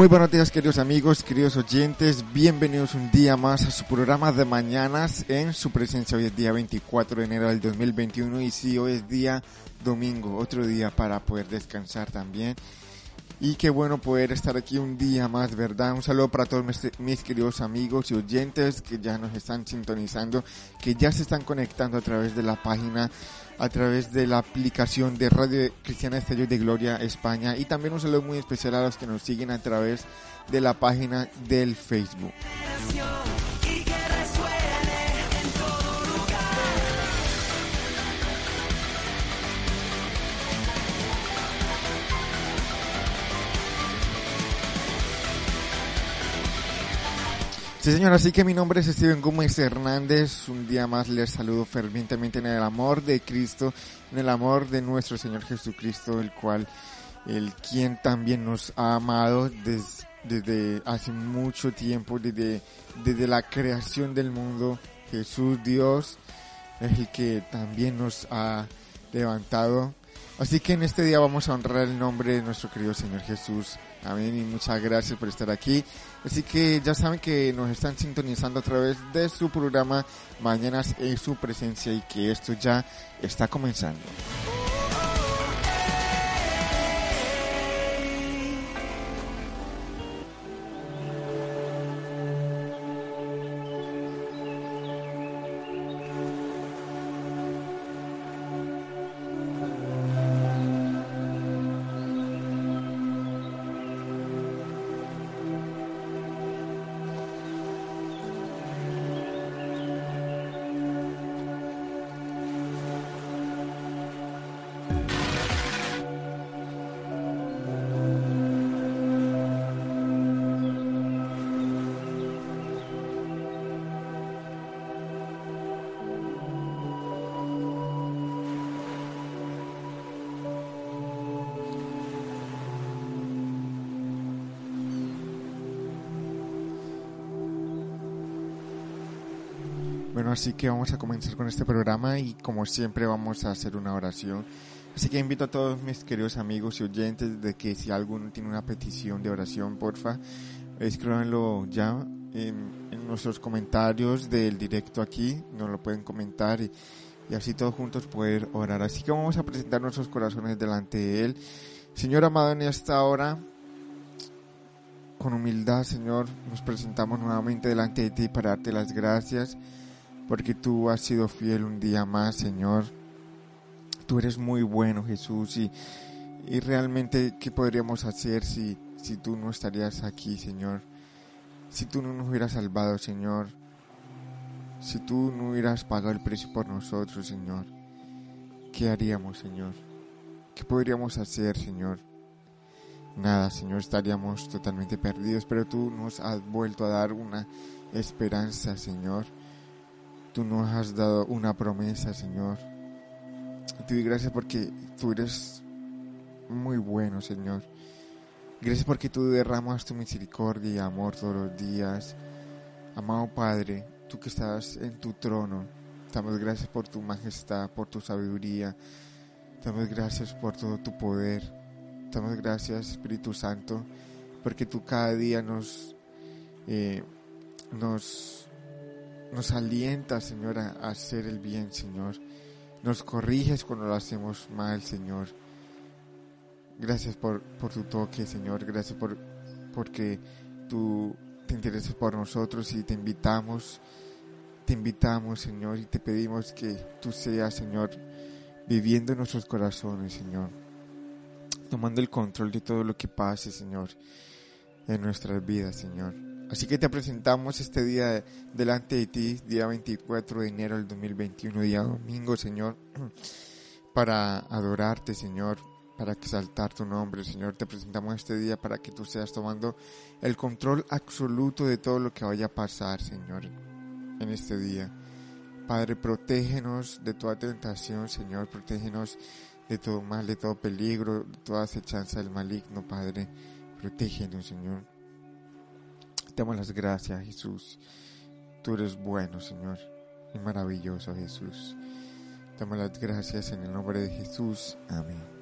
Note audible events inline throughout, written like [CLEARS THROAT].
Muy buenos días queridos amigos, queridos oyentes, bienvenidos un día más a su programa de mañanas en su presencia. Hoy es día 24 de enero del 2021 y sí, hoy es día domingo, otro día para poder descansar también. Y qué bueno poder estar aquí un día más, ¿verdad? Un saludo para todos mis, queridos amigos y oyentes que ya nos están sintonizando, que ya se están conectando a través de la página, a través de la aplicación de Radio Cristiana Estellos de Gloria España y también un saludo muy especial a los que nos siguen a través de la página del Facebook. Sí, señor, así que mi nombre es Steven Gómez Hernández. Un día más les saludo fervientemente en el amor de Cristo, en el amor de nuestro Señor Jesucristo, el cual, el quien también nos ha amado des- desde hace mucho tiempo, desde, desde la creación del mundo. Jesús, Dios, es el que también nos ha levantado. Así que en este día vamos a honrar el nombre de nuestro querido Señor Jesús. Amén y muchas gracias por estar aquí. Así que ya saben que nos están sintonizando a través de su programa Mañanas en su presencia y que esto ya está comenzando. Así que vamos a comenzar con este programa y como siempre vamos a hacer una oración. Así que invito a todos mis queridos amigos y oyentes de que si alguno tiene una petición de oración, porfa, escríbanlo ya en, en nuestros comentarios del directo aquí, nos lo pueden comentar y, y así todos juntos poder orar. Así que vamos a presentar nuestros corazones delante de Él. Señor amado, en esta hora, con humildad, Señor, nos presentamos nuevamente delante de ti para darte las gracias porque tú has sido fiel un día más, Señor. Tú eres muy bueno, Jesús, y, y realmente, ¿qué podríamos hacer si, si tú no estarías aquí, Señor? Si tú no nos hubieras salvado, Señor, si tú no hubieras pagado el precio por nosotros, Señor, ¿qué haríamos, Señor? ¿Qué podríamos hacer, Señor? Nada, Señor, estaríamos totalmente perdidos, pero tú nos has vuelto a dar una esperanza, Señor. Tú nos has dado una promesa, Señor. Te doy gracias porque tú eres muy bueno, Señor. Gracias porque tú derramas tu misericordia y amor todos los días. Amado Padre, tú que estás en tu trono, damos gracias por tu majestad, por tu sabiduría. Damos gracias por todo tu poder. Damos gracias, Espíritu Santo, porque tú cada día nos, eh, nos, nos alientas, Señor, a, hacer el bien, Señor. Nos corriges cuando lo hacemos mal, Señor. Gracias por, por tu toque, Señor. Gracias por porque tú te interesas por nosotros y te invitamos, te invitamos, Señor, y te pedimos que tú seas, Señor, viviendo en nuestros corazones, Señor. Tomando el control de todo lo que pase, Señor, en nuestras vidas, Señor. Así que te presentamos este día delante de ti, día 24 de enero del 2021, día domingo, Señor, [CLEARS THROAT] para adorarte, Señor, para exaltar tu nombre, Señor. Te presentamos este día para que tú seas tomando el control absoluto de todo lo que vaya a pasar, Señor, en este día. Padre, protégenos de toda tentación, Señor, protégenos de todo mal, de todo peligro, de toda acechanza del maligno, Padre. Protégenos, Señor. Te damos las gracias, Jesús. Tú eres bueno, Señor, y maravilloso, Jesús. Te damos las gracias en el nombre de Jesús. Amén.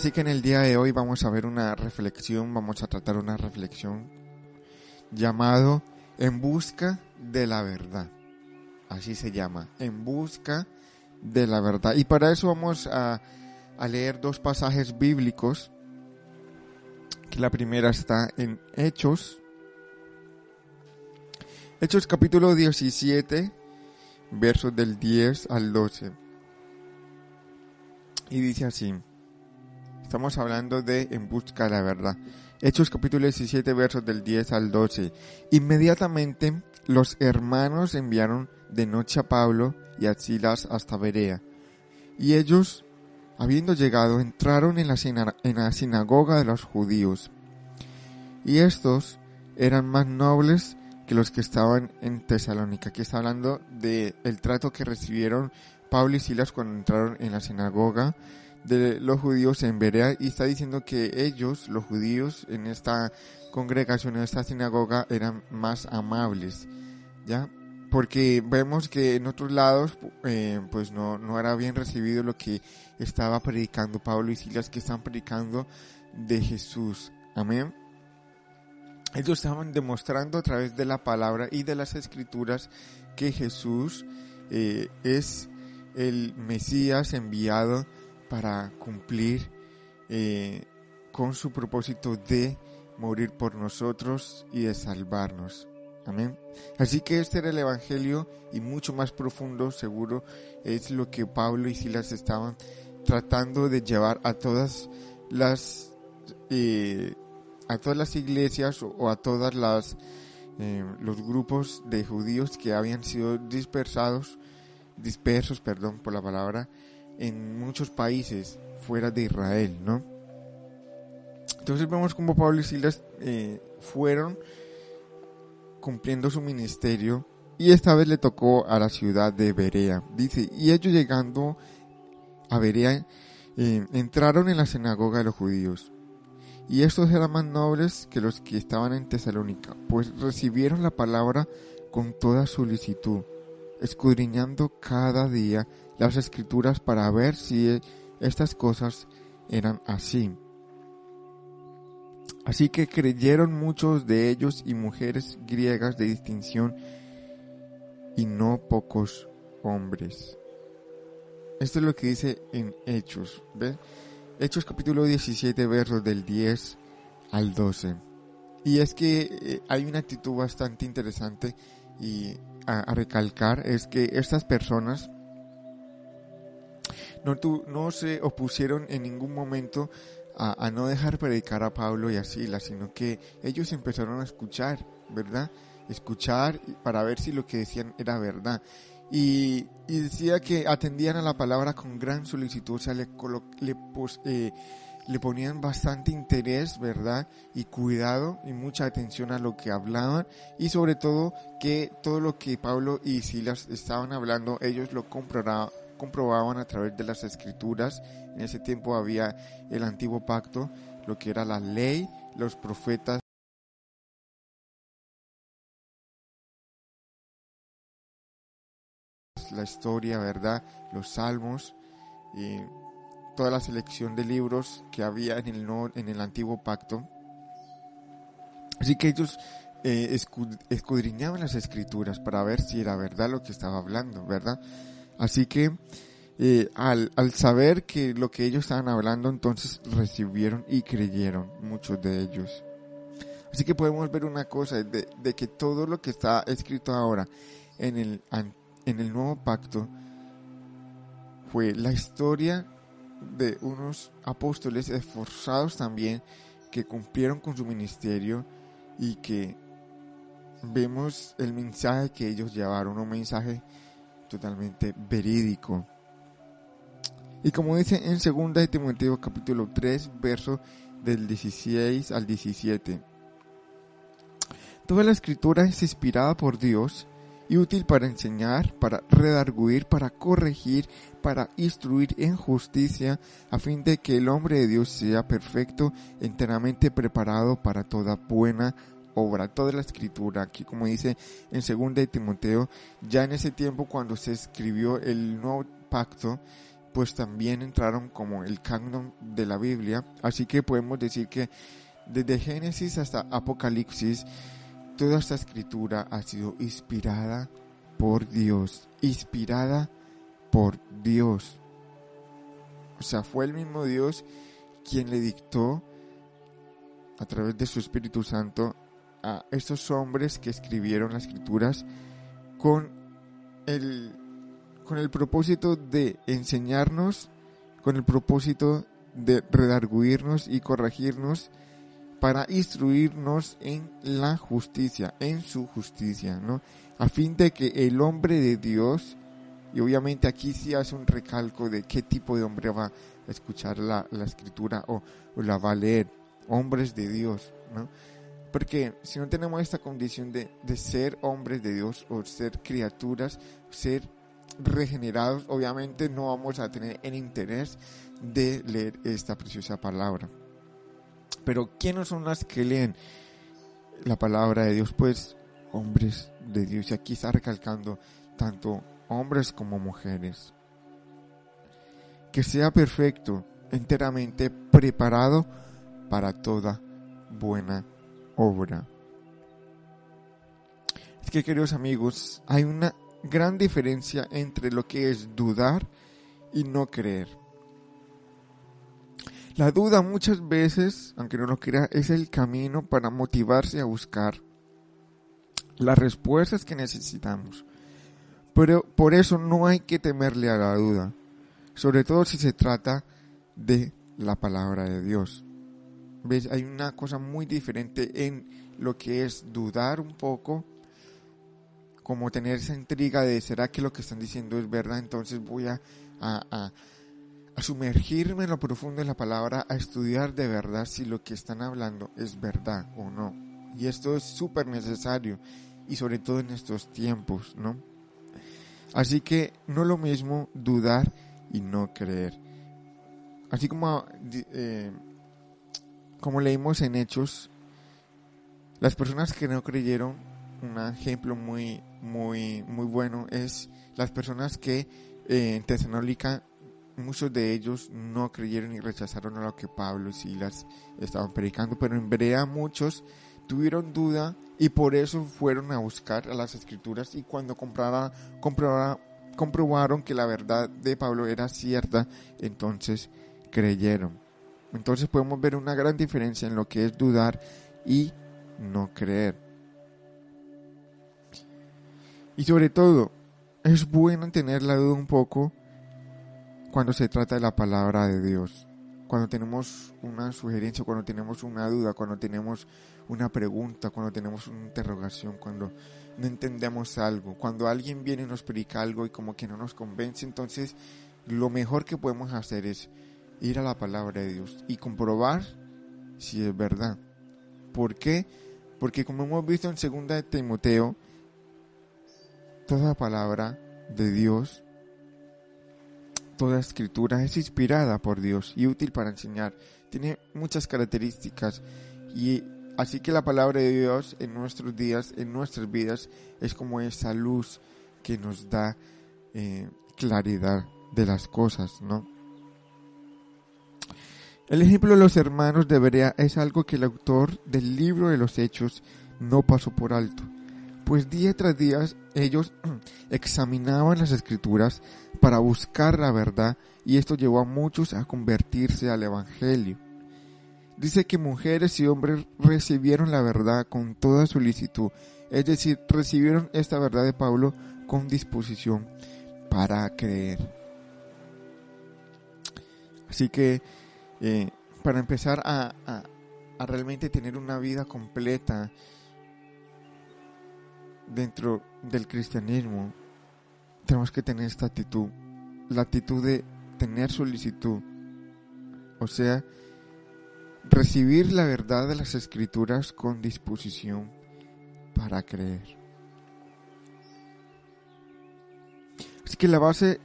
Así que en el día de hoy vamos a ver una reflexión, vamos a tratar una reflexión llamado En busca de la verdad. Así se llama, En busca de la verdad. Y para eso vamos a, leer dos pasajes bíblicos. Que la primera está en Hechos. Hechos capítulo 17, versos del 10 al 12. Y dice así. Estamos hablando de En busca de la verdad. Hechos capítulo 17 versos del 10 al 12. Inmediatamente los hermanos enviaron de noche a Pablo y a Silas hasta Berea. Y ellos, habiendo llegado, entraron en la, sinagoga de los judíos. Y estos eran más nobles que los que estaban en Tesalónica. Aquí está hablando de el trato que recibieron Pablo y Silas cuando entraron en la sinagoga de los judíos en Berea y está diciendo que ellos, los judíos, en esta congregación, en esta sinagoga, eran más amables, ¿ya? Porque vemos que en otros lados, eh, pues no, no era bien recibido lo que estaba predicando Pablo y Silas, que están predicando de Jesús. Amén. Ellos estaban demostrando a través de la palabra y de las escrituras que Jesús eh, es el Mesías enviado para cumplir eh, con su propósito de morir por nosotros y de salvarnos. Amén. Así que este era el Evangelio y mucho más profundo, seguro, es lo que Pablo y Silas estaban tratando de llevar a todas las eh, a todas las iglesias o, a todas las eh, los grupos de judíos que habían sido dispersados dispersos, perdón por la palabra, en muchos países fuera de Israel, ¿no? Entonces vemos como Pablo y Silas eh, fueron cumpliendo su ministerio y esta vez le tocó a la ciudad de Berea. Dice, y ellos llegando a Berea eh, entraron en la sinagoga de los judíos. Y estos eran más nobles que los que estaban en Tesalónica, pues recibieron la palabra con toda solicitud, escudriñando cada día las escrituras para ver si estas cosas eran así. Así que creyeron muchos de ellos y mujeres griegas de distinción y no pocos hombres. Esto es lo que dice en Hechos, ¿ves? Hechos capítulo 17 versos del 10 al 12. Y es que eh, hay una actitud bastante interesante y a recalcar es que estas personas no, tu- no se opusieron en ningún momento a, a no dejar predicar a Pablo y a Silas, sino que ellos empezaron a escuchar, ¿verdad? Escuchar para ver si lo que decían era verdad. Y, y decía que atendían a la palabra con gran solicitud, o sea, le, le, eh, le ponían bastante interés, ¿verdad? Y cuidado y mucha atención a lo que hablaban y sobre todo que todo lo que Pablo y Silas estaban hablando, ellos lo comprora- comprobaban a través de las escrituras. En ese tiempo había el antiguo pacto, lo que era la ley, los profetas. la historia, ¿verdad? Los salmos y toda la selección de libros que había en el, en el antiguo pacto. Así que ellos eh, escu- escudriñaban las escrituras para ver si era verdad lo que estaba hablando, ¿verdad? Así que eh, al, al saber que lo que ellos estaban hablando, entonces recibieron y creyeron muchos de ellos. Así que podemos ver una cosa, de, de que todo lo que está escrito ahora en el, en el nuevo pacto fue la historia de unos apóstoles esforzados también que cumplieron con su ministerio y que vemos el mensaje que ellos llevaron, un mensaje totalmente verídico. Y como dice en 2 de Timoteo capítulo 3, verso del 16 al 17. Toda la escritura es inspirada por Dios y útil para enseñar, para redarguir, para corregir, para instruir en justicia, a fin de que el hombre de Dios sea perfecto, enteramente preparado para toda buena obra. Toda la escritura, aquí como dice en 2 de Timoteo, ya en ese tiempo cuando se escribió el nuevo pacto, pues también entraron como el canon de la Biblia. Así que podemos decir que desde Génesis hasta Apocalipsis, toda esta escritura ha sido inspirada por Dios, inspirada por Dios. O sea, fue el mismo Dios quien le dictó a través de su Espíritu Santo a estos hombres que escribieron las escrituras con el con el propósito de enseñarnos, con el propósito de redarguirnos y corregirnos para instruirnos en la justicia, en su justicia, ¿no? A fin de que el hombre de Dios, y obviamente aquí sí hace un recalco de qué tipo de hombre va a escuchar la, la escritura o, o la va a leer, hombres de Dios, ¿no? Porque si no tenemos esta condición de, de ser hombres de Dios o ser criaturas, ser regenerados, obviamente no vamos a tener el interés de leer esta preciosa palabra. Pero ¿quiénes son las que leen la palabra de Dios? Pues hombres de Dios. Y aquí está recalcando tanto hombres como mujeres. Que sea perfecto, enteramente preparado para toda buena Es que queridos amigos, hay una gran diferencia entre lo que es dudar y no creer. La duda muchas veces, aunque no lo crea, es el camino para motivarse a buscar las respuestas que necesitamos. Pero por eso no hay que temerle a la duda, sobre todo si se trata de la palabra de Dios. ¿Ves? Hay una cosa muy diferente en lo que es dudar un poco, como tener esa intriga de ¿será que lo que están diciendo es verdad? Entonces voy a, a, sumergirme en lo profundo de la palabra, a estudiar de verdad si lo que están hablando es verdad o no. Y esto es súper necesario, y sobre todo en estos tiempos, ¿no? Así que no lo mismo dudar y no creer. Así como, eh, como leímos en Hechos, las personas que no creyeron, un ejemplo muy, muy, muy bueno es las personas que eh, en Tesalónica, muchos de ellos no creyeron y rechazaron a lo que Pablo y Silas estaban predicando, pero en Berea muchos tuvieron duda y por eso fueron a buscar a las escrituras y cuando comprara, comprobaron que la verdad de Pablo era cierta, entonces creyeron. Entonces podemos ver una gran diferencia en lo que es dudar y no creer. Y sobre todo, es bueno tener la duda un poco cuando se trata de la palabra de Dios. Cuando tenemos una sugerencia, cuando tenemos una duda, cuando tenemos una pregunta, cuando tenemos una interrogación, cuando no entendemos algo, cuando alguien viene y nos explica algo y como que no nos convence, entonces lo mejor que podemos hacer es ir a la palabra de Dios y comprobar si es verdad. ¿Por qué? Porque como hemos visto en segunda de Timoteo, toda palabra de Dios, toda escritura es inspirada por Dios y útil para enseñar. Tiene muchas características y así que la palabra de Dios en nuestros días, en nuestras vidas, es como esa luz que nos da eh, claridad de las cosas, ¿no? El ejemplo de los hermanos de Berea es algo que el autor del libro de los Hechos no pasó por alto, pues día tras día ellos [CLEARS THROAT] examinaban las escrituras para buscar la verdad y esto llevó a muchos a convertirse al Evangelio. Dice que mujeres y hombres recibieron la verdad con toda solicitud, es decir, recibieron esta verdad de Pablo con disposición para creer. Así que eh, para empezar a, a, a realmente tener una vida completa dentro del cristianismo, tenemos que tener esta actitud, la actitud de tener solicitud, o sea, recibir la verdad de las escrituras con disposición para creer. Así que la base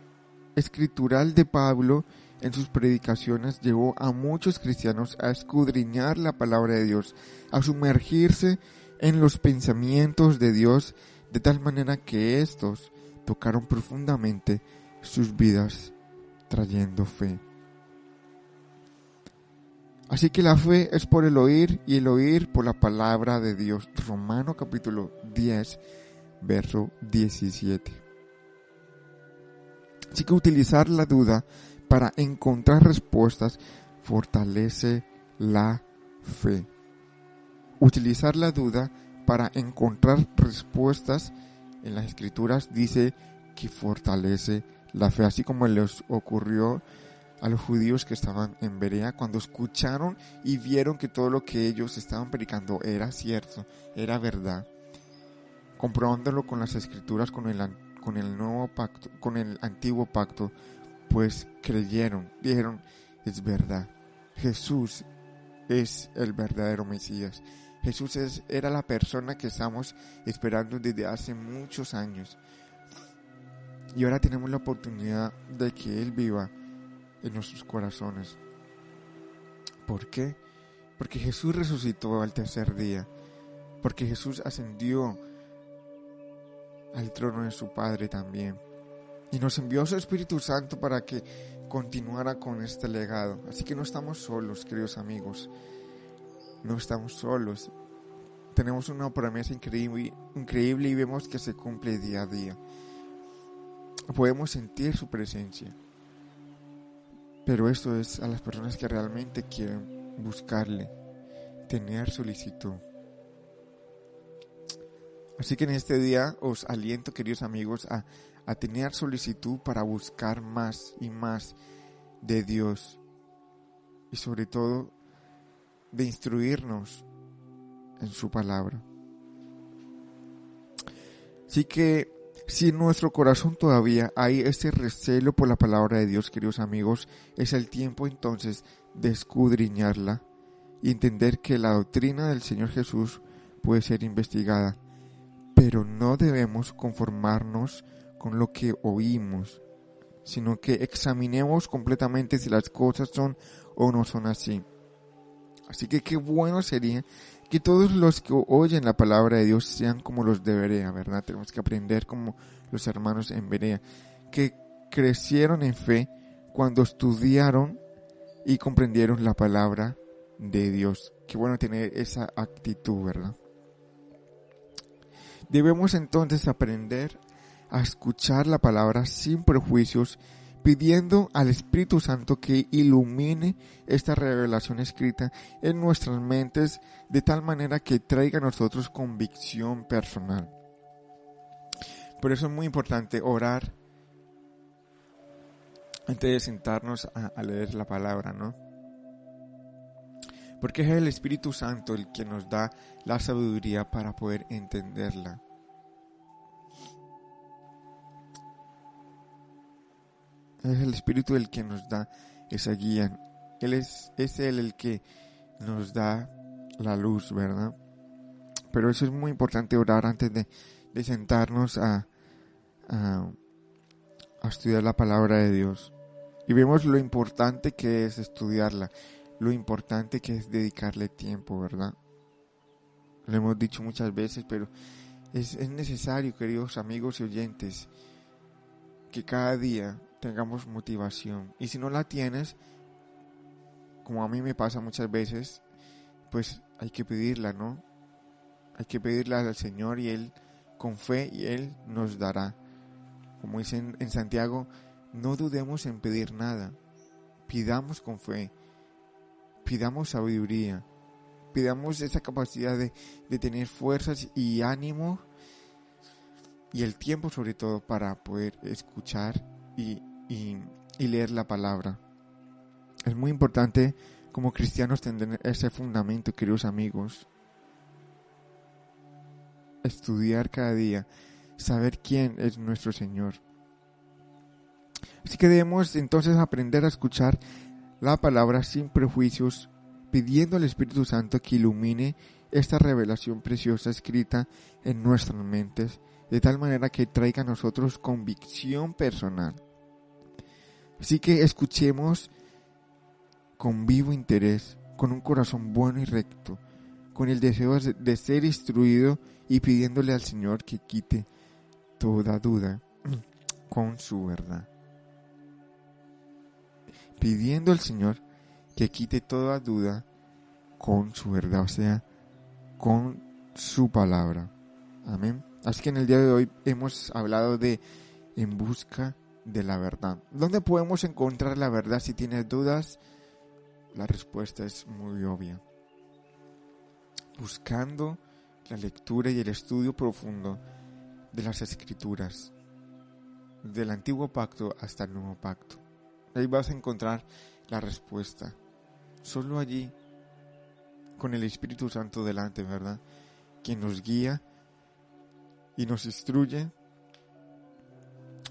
escritural de Pablo en sus predicaciones llevó a muchos cristianos a escudriñar la palabra de Dios, a sumergirse en los pensamientos de Dios de tal manera que éstos tocaron profundamente sus vidas trayendo fe. Así que la fe es por el oír y el oír por la palabra de Dios. Romano capítulo 10, verso 17. Así que utilizar la duda para encontrar respuestas fortalece la fe. Utilizar la duda para encontrar respuestas en las escrituras dice que fortalece la fe, así como les ocurrió a los judíos que estaban en Berea cuando escucharon y vieron que todo lo que ellos estaban predicando era cierto, era verdad. Comprobándolo con las escrituras, con el, con el nuevo pacto, con el antiguo pacto, pues creyeron, dijeron, es verdad. Jesús es el verdadero Mesías. Jesús es, era la persona que estamos esperando desde hace muchos años. Y ahora tenemos la oportunidad de que Él viva en nuestros corazones. ¿Por qué? Porque Jesús resucitó al tercer día. Porque Jesús ascendió al trono de su Padre también. Y nos envió su Espíritu Santo para que continuara con este legado. Así que no estamos solos, queridos amigos. No estamos solos. Tenemos una promesa increíble, increíble y vemos que se cumple día a día. Podemos sentir su presencia. Pero esto es a las personas que realmente quieren buscarle, tener solicitud. Así que en este día os aliento, queridos amigos, a, a tener solicitud para buscar más y más de Dios. Y sobre todo de instruirnos en su palabra. Así que si en nuestro corazón todavía hay ese recelo por la palabra de Dios, queridos amigos, es el tiempo entonces de escudriñarla y entender que la doctrina del Señor Jesús puede ser investigada, pero no debemos conformarnos con lo que oímos, sino que examinemos completamente si las cosas son o no son así. Así que qué bueno sería que todos los que oyen la palabra de Dios sean como los de Berea, ¿verdad? Tenemos que aprender como los hermanos en Berea, que crecieron en fe cuando estudiaron y comprendieron la palabra de Dios. Qué bueno tener esa actitud, ¿verdad? Debemos entonces aprender a escuchar la palabra sin prejuicios, pidiendo al Espíritu Santo que ilumine esta revelación escrita en nuestras mentes de tal manera que traiga a nosotros convicción personal. Por eso es muy importante orar antes de sentarnos a, a leer la palabra, ¿no? Porque es el Espíritu Santo el que nos da la sabiduría para poder entenderla. Es el Espíritu el que nos da esa guía. Él es, es Él el que nos da la luz, ¿verdad? Pero eso es muy importante orar antes de, de sentarnos a, a, a estudiar la palabra de Dios. Y vemos lo importante que es estudiarla, lo importante que es dedicarle tiempo, ¿verdad? Lo hemos dicho muchas veces, pero es, es necesario, queridos amigos y oyentes, que cada día tengamos motivación. Y si no la tienes, como a mí me pasa muchas veces, pues hay que pedirla, ¿no? Hay que pedirla al Señor y Él, con fe, y Él nos dará. Como dice en, en Santiago, no dudemos en pedir nada. Pidamos con fe. Pidamos sabiduría. Pidamos esa capacidad de, de tener fuerzas y ánimo y el tiempo sobre todo para poder escuchar y, y, leer la palabra. Es muy importante como cristianos tener ese fundamento, queridos amigos. Estudiar cada día, saber quién es nuestro Señor. Así que debemos entonces aprender a escuchar la palabra sin prejuicios, pidiendo al Espíritu Santo que ilumine esta revelación preciosa escrita en nuestras mentes, de tal manera que traiga a nosotros convicción personal. Así que escuchemos con vivo interés, con un corazón bueno y recto, con el deseo de ser instruido y pidiéndole al Señor que quite toda duda [CLEARS THROAT] con su verdad. Pidiendo al Señor que quite toda duda con su verdad, o sea, con su palabra. Amén. Así que en el día de hoy hemos hablado de en busca de la verdad. ¿Dónde podemos encontrar la verdad si tienes dudas? La respuesta es muy obvia. Buscando la lectura y el estudio profundo de las escrituras, del antiguo pacto hasta el nuevo pacto. Ahí vas a encontrar la respuesta. Solo allí, con el Espíritu Santo delante, ¿verdad? Quien nos guía y nos instruye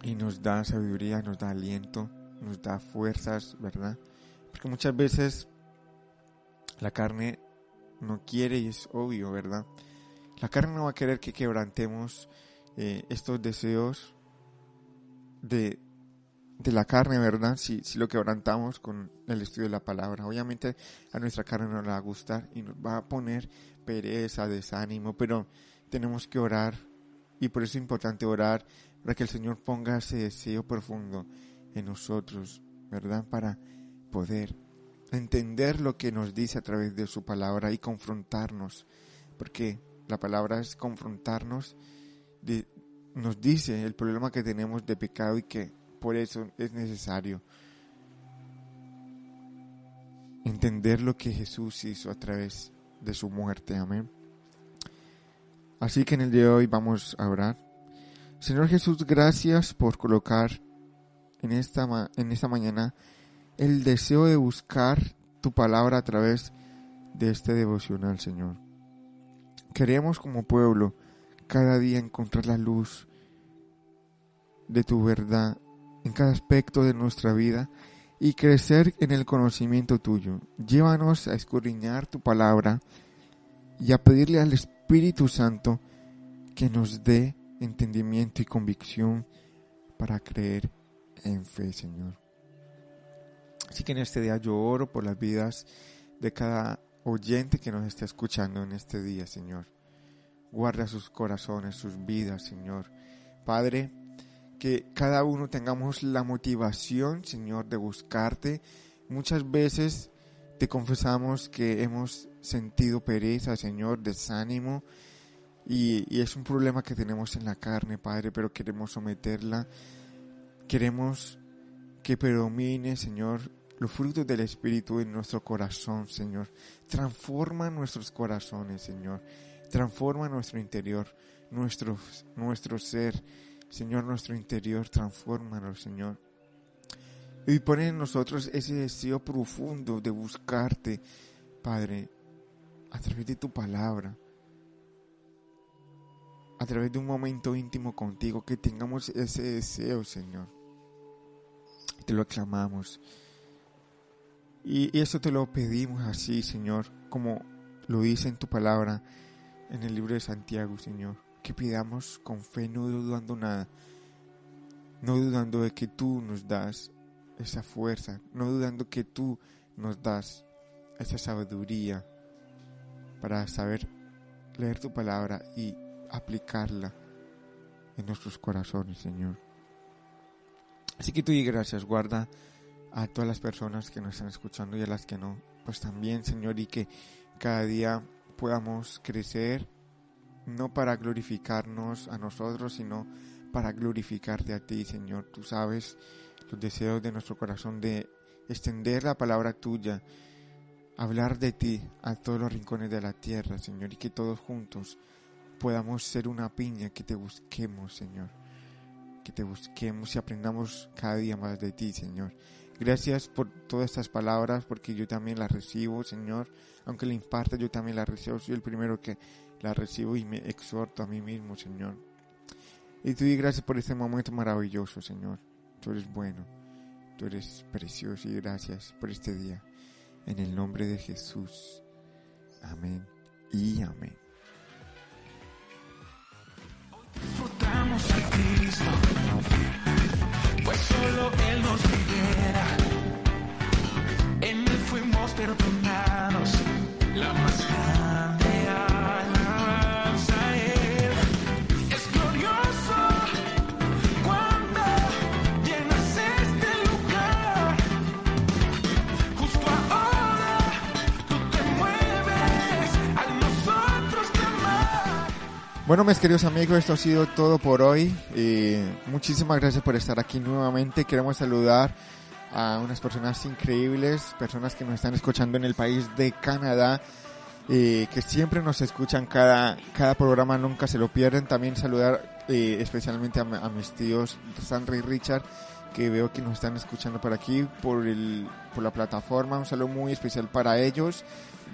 y nos da sabiduría, nos da aliento, nos da fuerzas, ¿verdad? Porque muchas veces la carne no quiere y es obvio, ¿verdad? La carne no va a querer que quebrantemos eh, estos deseos de, de la carne, ¿verdad? Si, si lo quebrantamos con el estudio de la palabra. Obviamente a nuestra carne no le va a gustar y nos va a poner pereza, desánimo, pero tenemos que orar y por eso es importante orar para que el Señor ponga ese deseo profundo en nosotros, ¿verdad? Para poder entender lo que nos dice a través de su palabra y confrontarnos, porque la palabra es confrontarnos, de, nos dice el problema que tenemos de pecado y que por eso es necesario entender lo que Jesús hizo a través de su muerte, amén. Así que en el día de hoy vamos a orar. Señor Jesús, gracias por colocar en esta, en esta mañana el deseo de buscar tu palabra a través de este devocional, Señor. Queremos como pueblo cada día encontrar la luz de tu verdad en cada aspecto de nuestra vida y crecer en el conocimiento tuyo. Llévanos a escudriñar tu palabra y a pedirle al Espíritu Santo que nos dé entendimiento y convicción para creer en fe, Señor. Así que en este día yo oro por las vidas de cada oyente que nos está escuchando en este día, Señor. Guarda sus corazones, sus vidas, Señor. Padre, que cada uno tengamos la motivación, Señor, de buscarte. Muchas veces te confesamos que hemos sentido pereza, Señor, desánimo, y, es un problema que tenemos en la carne, Padre, pero queremos someterla. Queremos que predomine, Señor, los frutos del Espíritu en nuestro corazón, Señor. Transforma nuestros corazones, Señor. Transforma nuestro interior, nuestro, nuestro ser, Señor, nuestro interior, transfórmalo, Señor. Y pone en nosotros ese deseo profundo de buscarte, Padre, a través de tu palabra, a través de un momento íntimo contigo, que tengamos ese deseo, Señor. Te lo aclamamos. Y eso te lo pedimos así, Señor, como lo dice en tu palabra en el libro de Santiago, Señor. Que pidamos con fe, no dudando nada, no dudando de que tú nos das esa fuerza, no dudando que tú nos das esa sabiduría para saber leer tu palabra y aplicarla en nuestros corazones, Señor. Así que tú y gracias, guarda a todas las personas que nos están escuchando y a las que no, pues también, Señor, y que cada día podamos crecer, no para glorificarnos a nosotros, sino para glorificarte a ti, Señor. Tú sabes los deseos de nuestro corazón de extender la palabra tuya, hablar de ti a todos los rincones de la tierra, Señor, y que todos juntos podamos ser una piña que te busquemos, Señor. Que te busquemos y aprendamos cada día más de ti, Señor. Gracias por todas estas palabras, porque yo también las recibo, Señor. Aunque le imparta, yo también las recibo. Soy el primero que las recibo y me exhorto a mí mismo, Señor. Y te doy gracias por este momento maravilloso, Señor. Tú eres bueno, tú eres precioso y gracias por este día. En el nombre de Jesús. Amén y amén. A Cristo, pues solo Él nos libera. En Él fuimos perdonados, Bueno, mis queridos amigos, esto ha sido todo por hoy. Y muchísimas gracias por estar aquí nuevamente. Queremos saludar a unas personas increíbles, personas que nos están escuchando en el país de Canadá, que siempre nos escuchan cada, cada programa, nunca se lo pierden. También saludar eh, especialmente a, a mis tíos Sandra y Richard, que veo que nos están escuchando por aquí, por, el, por la plataforma. Un saludo muy especial para ellos.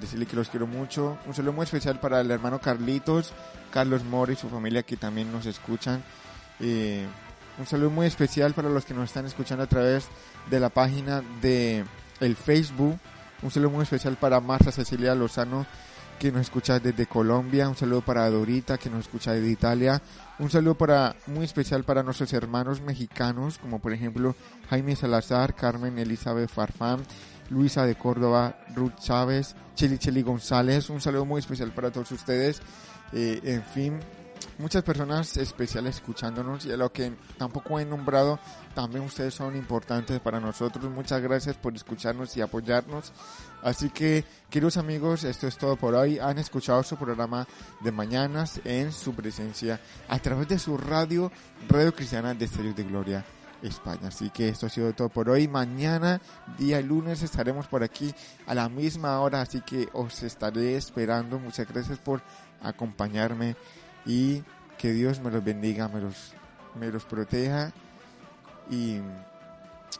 Decirle que los quiero mucho. Un saludo muy especial para el hermano Carlitos, Carlos Mori y su familia que también nos escuchan. Eh, un saludo muy especial para los que nos están escuchando a través de la página de el Facebook. Un saludo muy especial para Marta Cecilia Lozano que nos escucha desde Colombia. Un saludo para Dorita que nos escucha desde Italia. Un saludo para muy especial para nuestros hermanos mexicanos como por ejemplo Jaime Salazar, Carmen Elizabeth Farfán, Luisa de Córdoba, Ruth Chávez, Cheli Cheli González. Un saludo muy especial para todos ustedes. Eh, en fin, muchas personas especiales escuchándonos y a lo que tampoco he nombrado, también ustedes son importantes para nosotros. Muchas gracias por escucharnos y apoyarnos. Así que, queridos amigos, esto es todo por hoy. Han escuchado su programa de mañanas en su presencia a través de su radio, Radio Cristiana de Estrellas de Gloria. España. Así que esto ha sido todo por hoy. Mañana, día lunes, estaremos por aquí a la misma hora. Así que os estaré esperando. Muchas gracias por acompañarme y que Dios me los bendiga, me los, me los proteja y,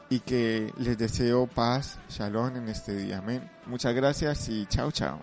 y que les deseo paz, shalom en este día. Amén. Muchas gracias y chao, chao.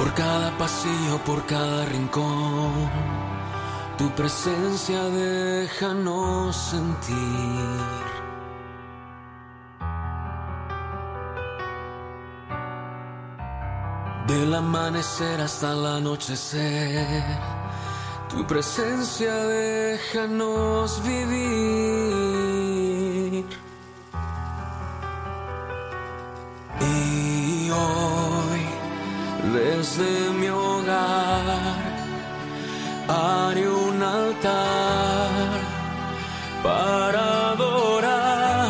Por cada pasillo, por cada rincón, tu presencia déjanos sentir. Del amanecer hasta el anochecer, tu presencia déjanos vivir. Desde mi hogar, haré un altar para adorar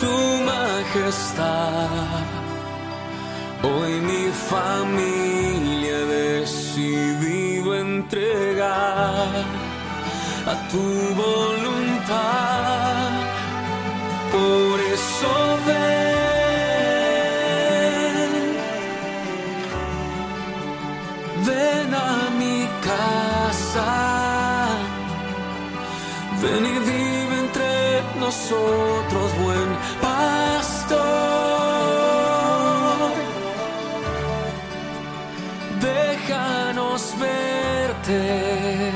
tu majestad. Hoy mi familia decidido entregar a tu nosotros, buen pastor. Déjanos verte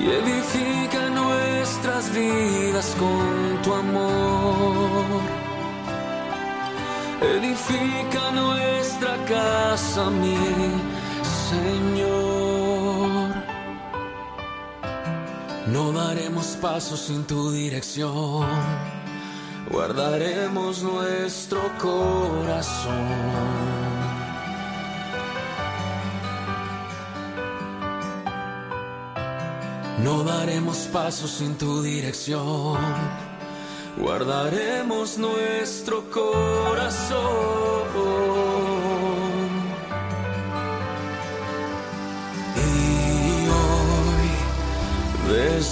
y edifica nuestras vidas con tu amor. Edifica nuestra casa, mi Señor. Pasos sin tu dirección. Guardaremos nuestro corazón. No daremos pasos sin tu dirección. Guardaremos nuestro corazón.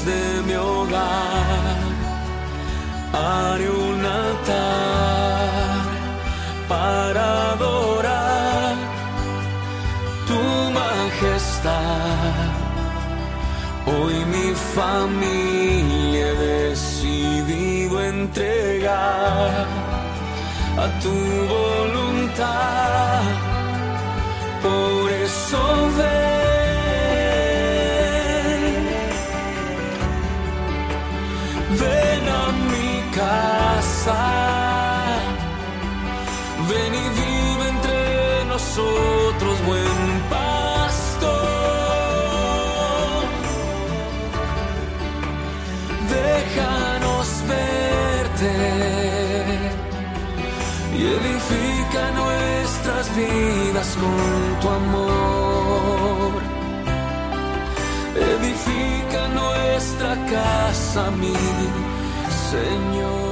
Desde mi hogar, haré un casa, mi Señor.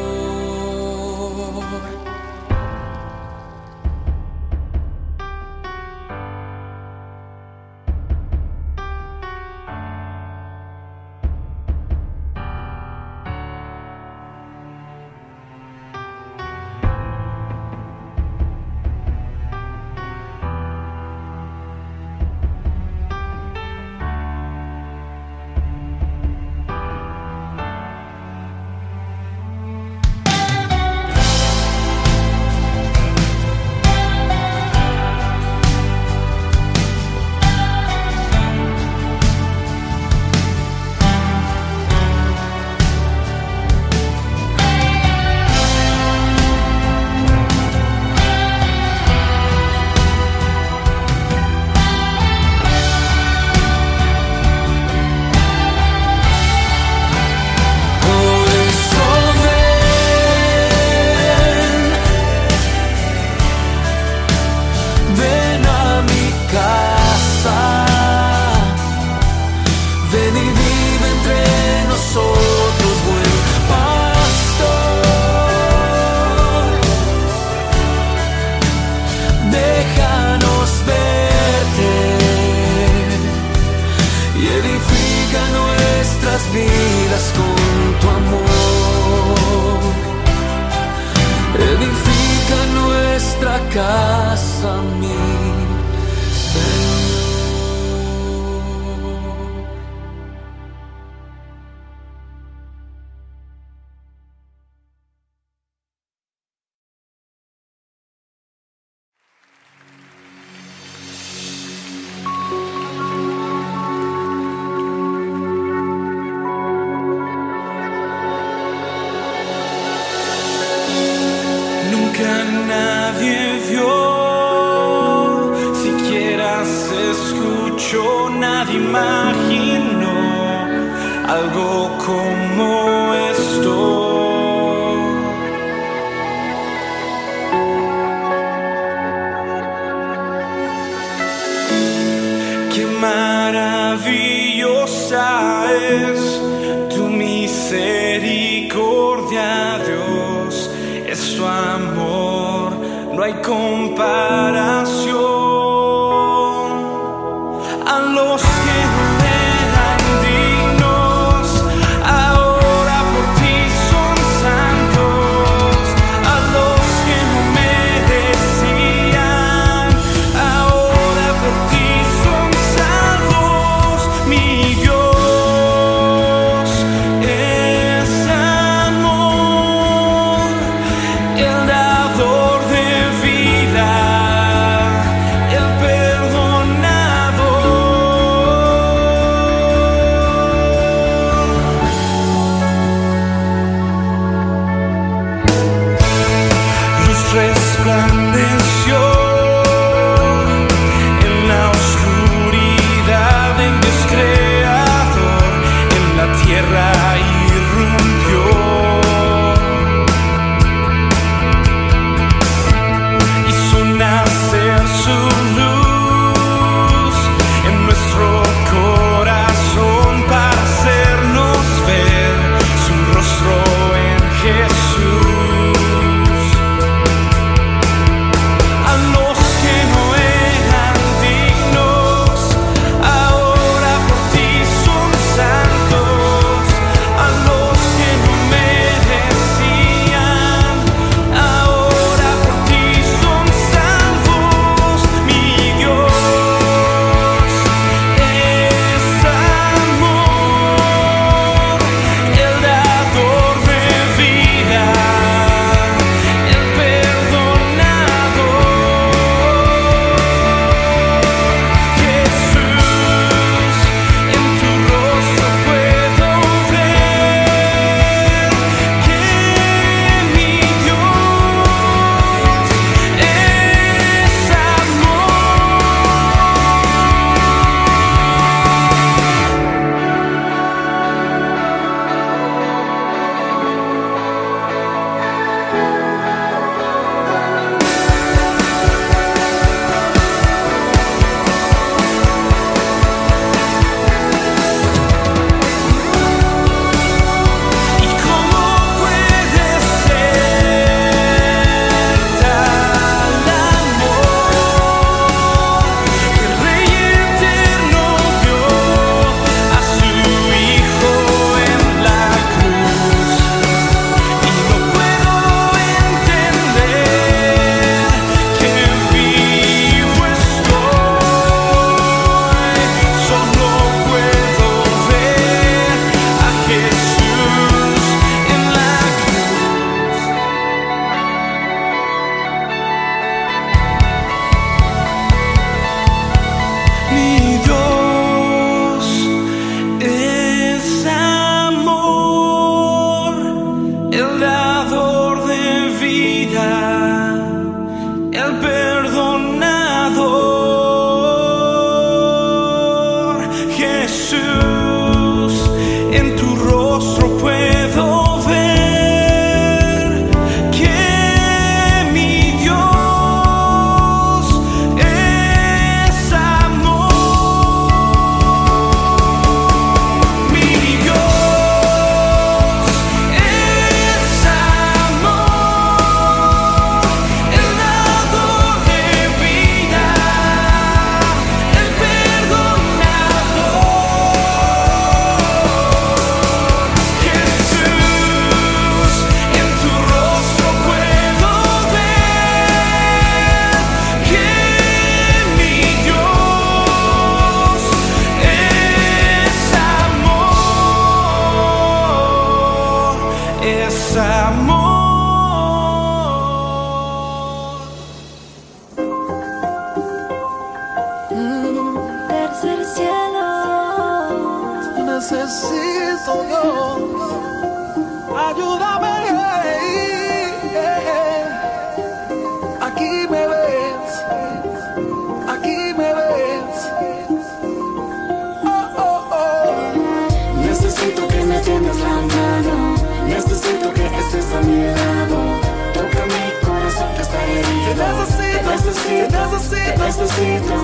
Necesito, necesito,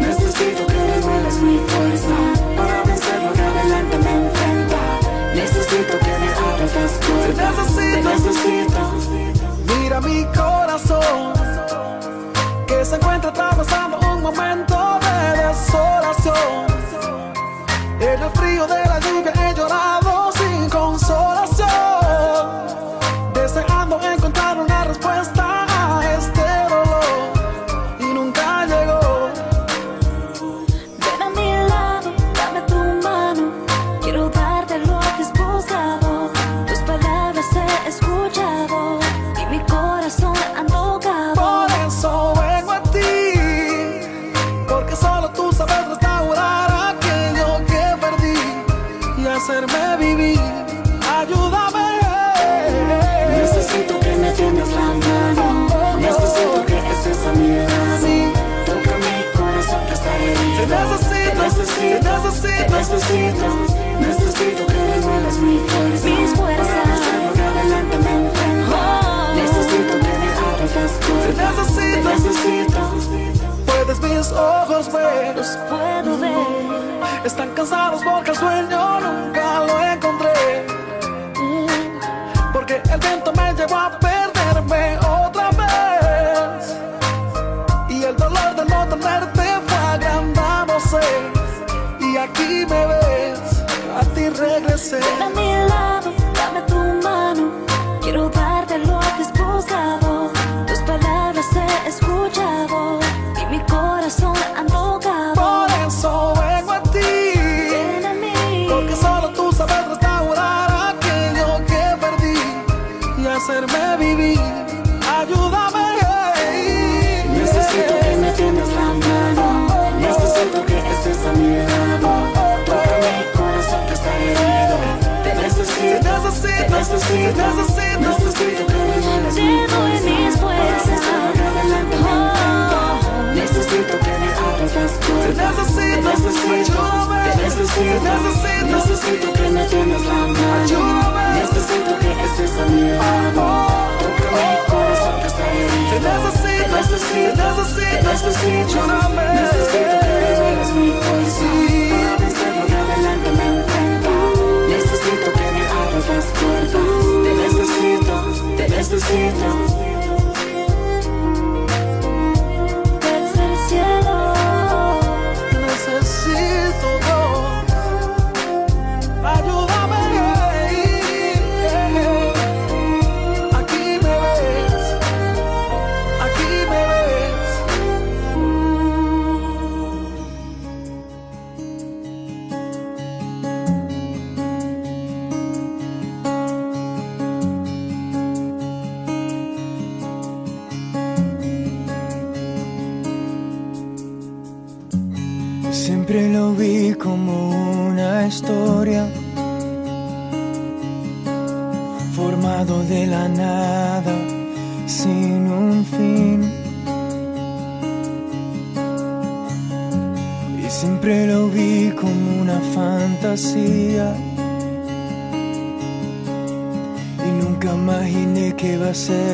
necesito que me vuelvas mi fuerza Para vencer lo que adelante me enfrenta. Necesito que me abras las puertas Te necesito, Mira mi corazón Que se encuentra atravesando un momento de desolación. El frío de la lluvia he llorado. ojos verdes puedo ver. Están cansados porque el sueño Necesito que me Necesito que me abras puertas Necesito que me la mano. Necesito que estés a mi lado. Me Necesito que me abras las puertas. to see through.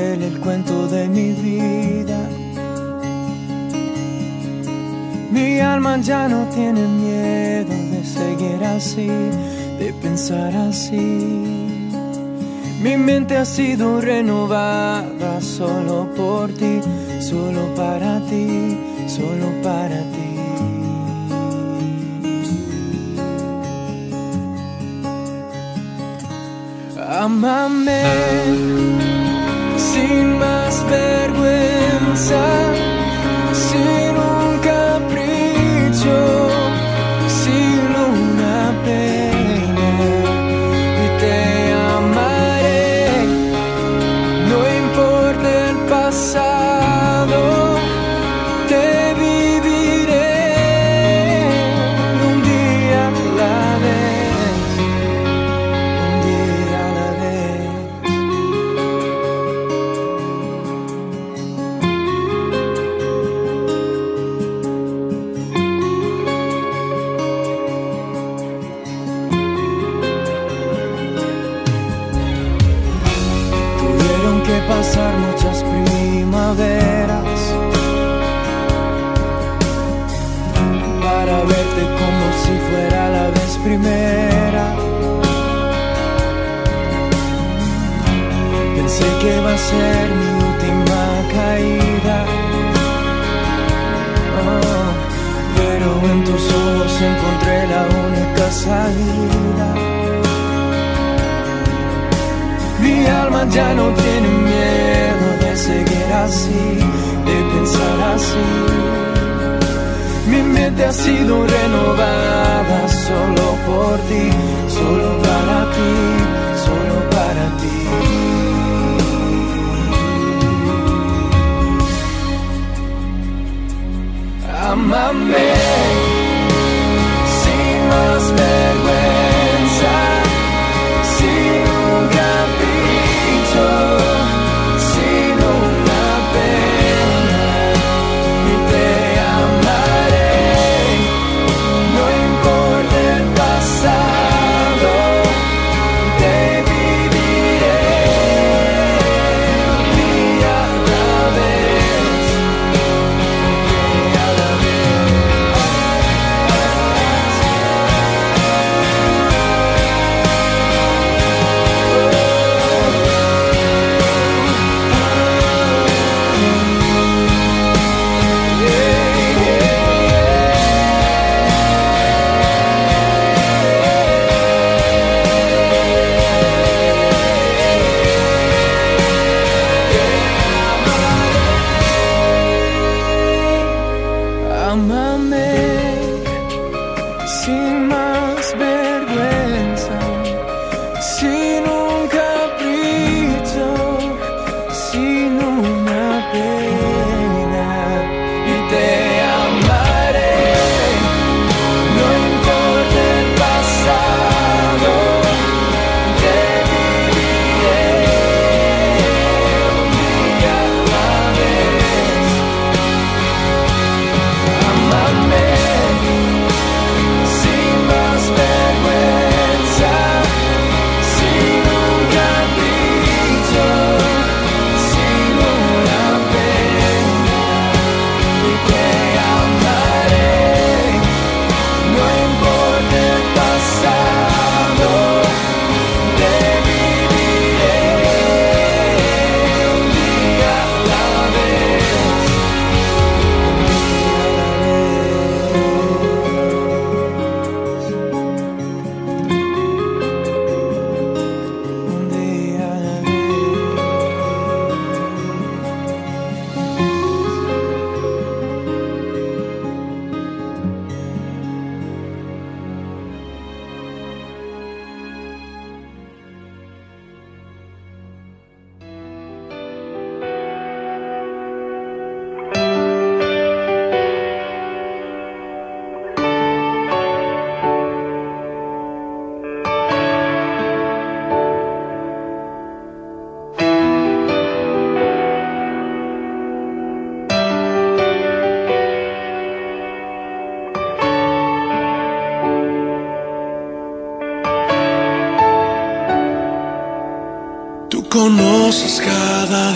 el cuento de mi vida. Mi alma ya no tiene miedo de seguir así, de pensar así. Mi mente ha sido renovada solo por ti, solo para ti, solo para ti. Amame sin más vergüenza. Ser mi última caída. Oh, pero en tus ojos encontré la única salida. Mi alma ya no tiene miedo de seguir así, de pensar así. Mi mente ha sido renovada solo por ti, solo para ti, Amame sin más vergüenza,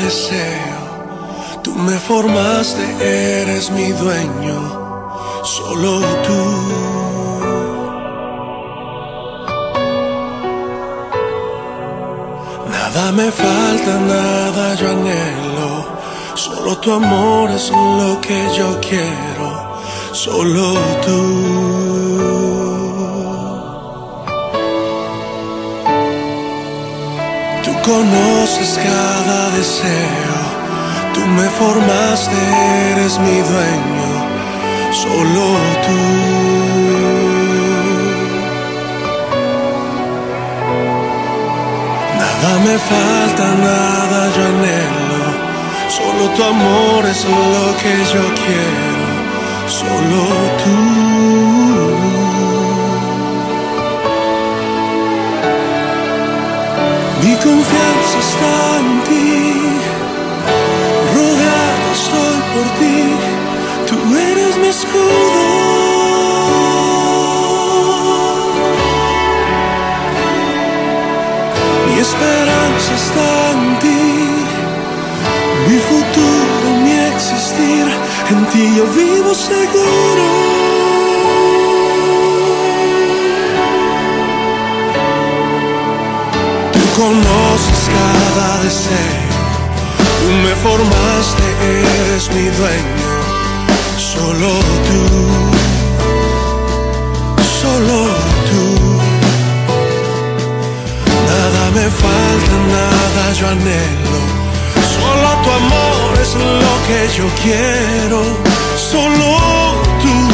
deseo, tú me formaste, eres mi dueño, solo tú. Nada me falta, nada yo anhelo, solo tu amor es lo que yo quiero, solo tú. Conoces cada deseo, tú me formaste, eres mi dueño, solo tú. Nada me falta, nada yo anhelo, solo tu amor es lo que yo quiero, solo tú. Confianza está en ti, rodeado estoy por ti, tú eres mi escudo. Mi esperanza está en ti, mi futuro, mi existir, en ti yo vivo seguro. conoces cada deseo. Tú me formaste, eres mi dueño. Solo tú, solo tú. Nada me falta, nada yo anhelo. Solo tu amor es lo que yo quiero. Solo tú.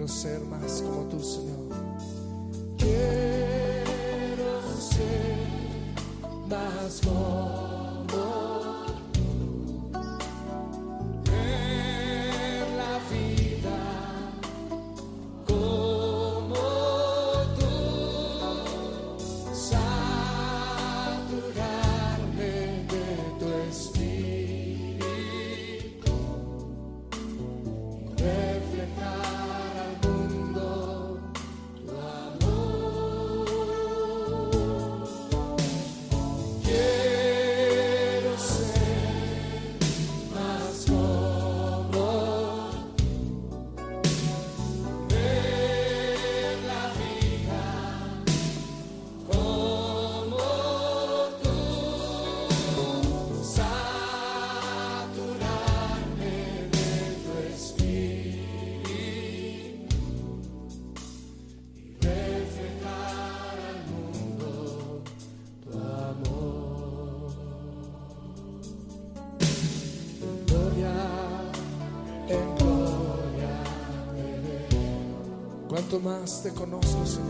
Quiero ser más como tú, Señor. Quiero ser más como Cuanto más te conozco.